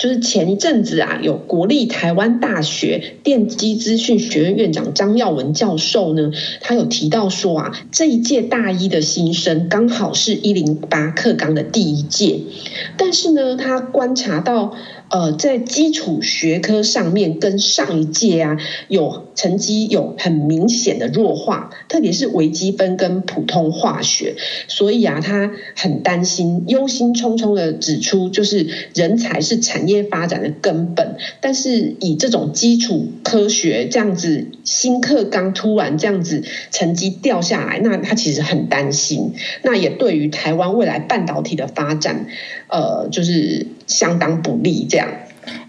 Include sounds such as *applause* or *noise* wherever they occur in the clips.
就是前一阵子啊，有国立台湾大学电机资讯学院院长张耀文教授呢，他有提到说啊，这一届大一的新生刚好是一零八课纲的第一届，但是呢，他观察到。呃，在基础学科上面跟上一届啊，有成绩有很明显的弱化，特别是微积分跟普通化学，所以啊，他很担心，忧心忡忡的指出，就是人才是产业业发展的根本，但是以这种基础科学这样子新课纲突然这样子成绩掉下来，那他其实很担心，那也对于台湾未来半导体的发展，呃，就是相当不利这样。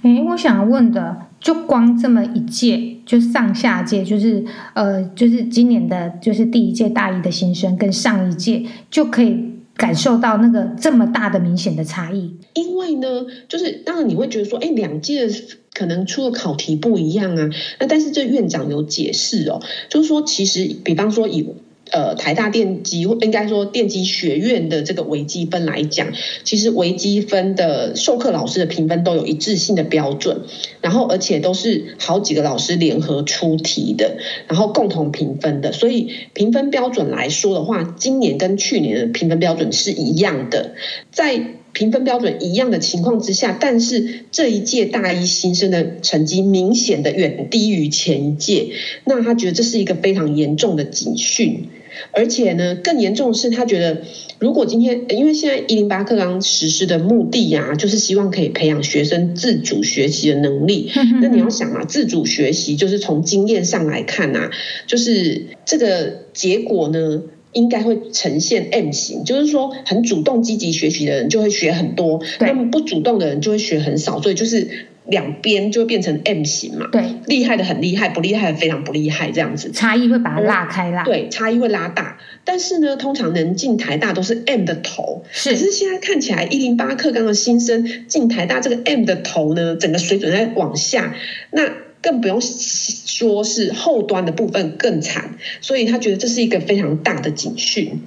诶，我想问的，就光这么一届，就上下届，就是呃，就是今年的，就是第一届大一的新生，跟上一届就可以感受到那个这么大的明显的差异。因为呢，就是当然你会觉得说，哎，两届可能出的考题不一样啊。那但是这院长有解释哦，就是说其实，比方说以。呃，台大电机应该说电机学院的这个微积分来讲，其实微积分的授课老师的评分都有一致性的标准，然后而且都是好几个老师联合出题的，然后共同评分的，所以评分标准来说的话，今年跟去年的评分标准是一样的，在评分标准一样的情况之下，但是这一届大一新生的成绩明显的远低于前一届，那他觉得这是一个非常严重的警讯。而且呢，更严重的是，他觉得如果今天，因为现在一零八课纲实施的目的呀、啊，就是希望可以培养学生自主学习的能力。那你要想啊，自主学习就是从经验上来看啊，就是这个结果呢，应该会呈现 M 型，就是说很主动积极学习的人就会学很多，那么不主动的人就会学很少，所以就是。两边就会变成 M 型嘛，对，厉害的很厉害，不厉害的非常不厉害，这样子差异会把它拉开啦，对，差异会拉大。但是呢，通常能进台大都是 M 的头，是。可是现在看起来一零八课纲的新生进台大，这个 M 的头呢，整个水准在往下，那更不用说是后端的部分更惨，所以他觉得这是一个非常大的警讯。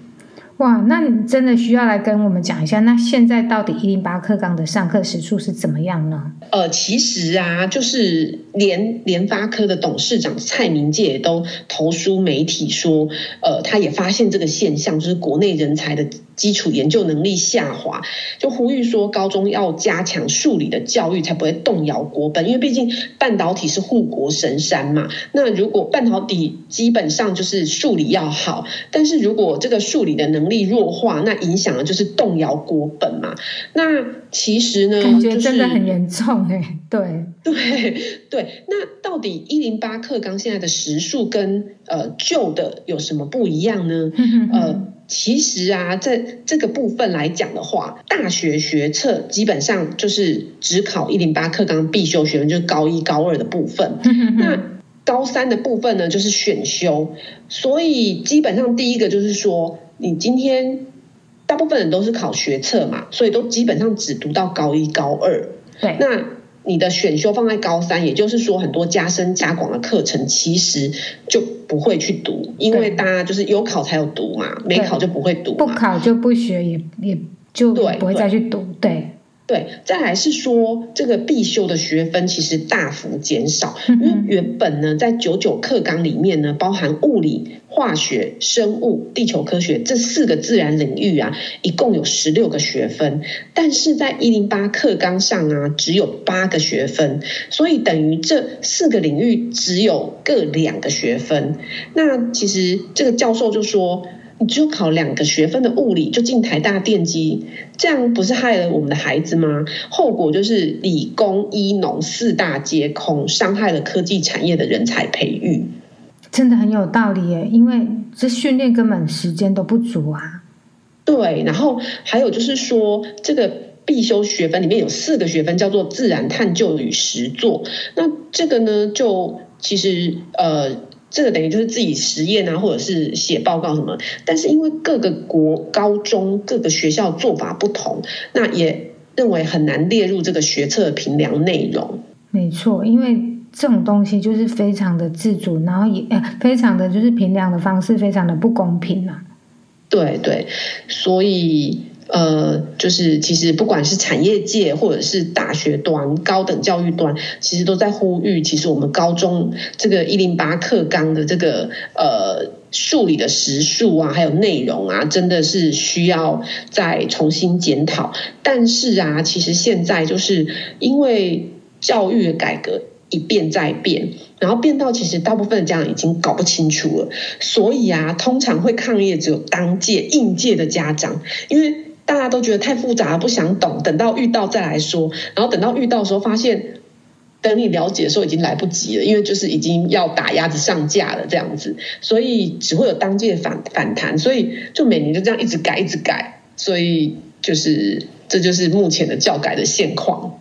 哇，那你真的需要来跟我们讲一下，那现在到底一零八课纲的上课时数是怎么样呢？呃，其实啊，就是连联发科的董事长蔡明介也都投书媒体说，呃，他也发现这个现象，就是国内人才的基础研究能力下滑，就呼吁说高中要加强数理的教育，才不会动摇国本。因为毕竟半导体是护国神山嘛，那如果半导体基本上就是数理要好，但是如果这个数理的能力弱化，那影响的就是动摇国本嘛。那其实呢，感觉真的很严重哎。对 *laughs* 对对，那到底一零八课纲现在的时数跟呃旧的有什么不一样呢？*laughs* 呃，其实啊，在这个部分来讲的话，大学学测基本上就是只考一零八课纲必修学分，就是高一高二的部分。*laughs* 那高三的部分呢，就是选修。所以基本上第一个就是说，你今天大部分人都是考学测嘛，所以都基本上只读到高一高二。对，那你的选修放在高三，也就是说很多加深加广的课程其实就不会去读，因为大家就是有考才有读嘛，没考就不会读，不考就不学，也也就不会再去读，对。对对，再来是说这个必修的学分其实大幅减少，因为原本呢在九九课纲里面呢，包含物理、化学、生物、地球科学这四个自然领域啊，一共有十六个学分，但是在一零八课纲上啊，只有八个学分，所以等于这四个领域只有各两个学分。那其实这个教授就说。你只有考两个学分的物理就进台大电机，这样不是害了我们的孩子吗？后果就是理工、医农四大皆空，伤害了科技产业的人才培育。真的很有道理耶，因为这训练根本时间都不足啊。对，然后还有就是说，这个必修学分里面有四个学分叫做自然探究与实作，那这个呢，就其实呃。这个等于就是自己实验啊，或者是写报告什么。但是因为各个国高中各个学校做法不同，那也认为很难列入这个学测的评量内容。没错，因为这种东西就是非常的自主，然后也呃非常的就是评量的方式非常的不公平啊。对对，所以。呃，就是其实不管是产业界或者是大学端、高等教育端，其实都在呼吁，其实我们高中这个一零八课纲的这个呃数理的时数啊，还有内容啊，真的是需要再重新检讨。但是啊，其实现在就是因为教育的改革一变再变，然后变到其实大部分的家长已经搞不清楚了，所以啊，通常会抗议只有当届应届的家长，因为。大家都觉得太复杂，不想懂，等到遇到再来说。然后等到遇到的时候，发现等你了解的时候已经来不及了，因为就是已经要打鸭子上架了这样子，所以只会有当届反反弹，所以就每年就这样一直改，一直改，所以就是这就是目前的教改的现况。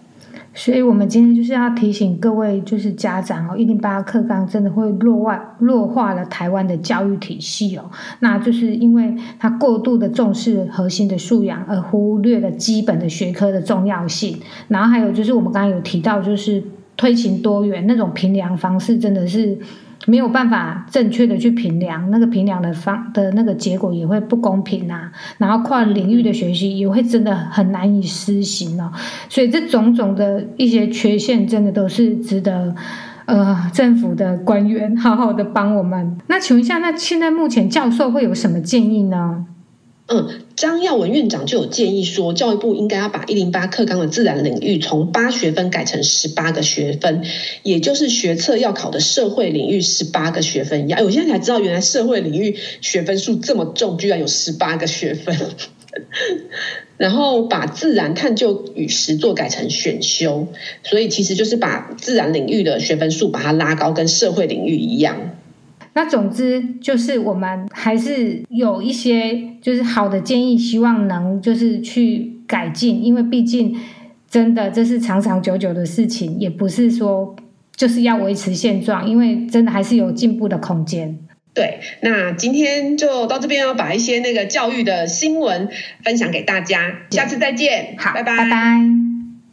所以，我们今天就是要提醒各位，就是家长哦，一零八课纲真的会弱外弱化了台湾的教育体系哦。那就是因为他过度的重视核心的素养，而忽略了基本的学科的重要性。然后还有就是我们刚刚有提到，就是推行多元那种评量方式，真的是。没有办法正确的去评量，那个评量的方的那个结果也会不公平啊，然后跨领域的学习也会真的很难以施行哦，所以这种种的一些缺陷，真的都是值得呃政府的官员好好的帮我们。那请问一下，那现在目前教授会有什么建议呢？嗯，张耀文院长就有建议说，教育部应该要把一零八课纲的自然领域从八学分改成十八个学分，也就是学测要考的社会领域十八个学分一样。我现在才知道，原来社会领域学分数这么重，居然有十八个学分。*laughs* 然后把自然探究与实作改成选修，所以其实就是把自然领域的学分数把它拉高，跟社会领域一样。那总之就是我们还是有一些就是好的建议，希望能就是去改进，因为毕竟真的这是长长久久的事情，也不是说就是要维持现状，因为真的还是有进步的空间。对，那今天就到这边，要把一些那个教育的新闻分享给大家，下次再见，好，拜拜，拜拜。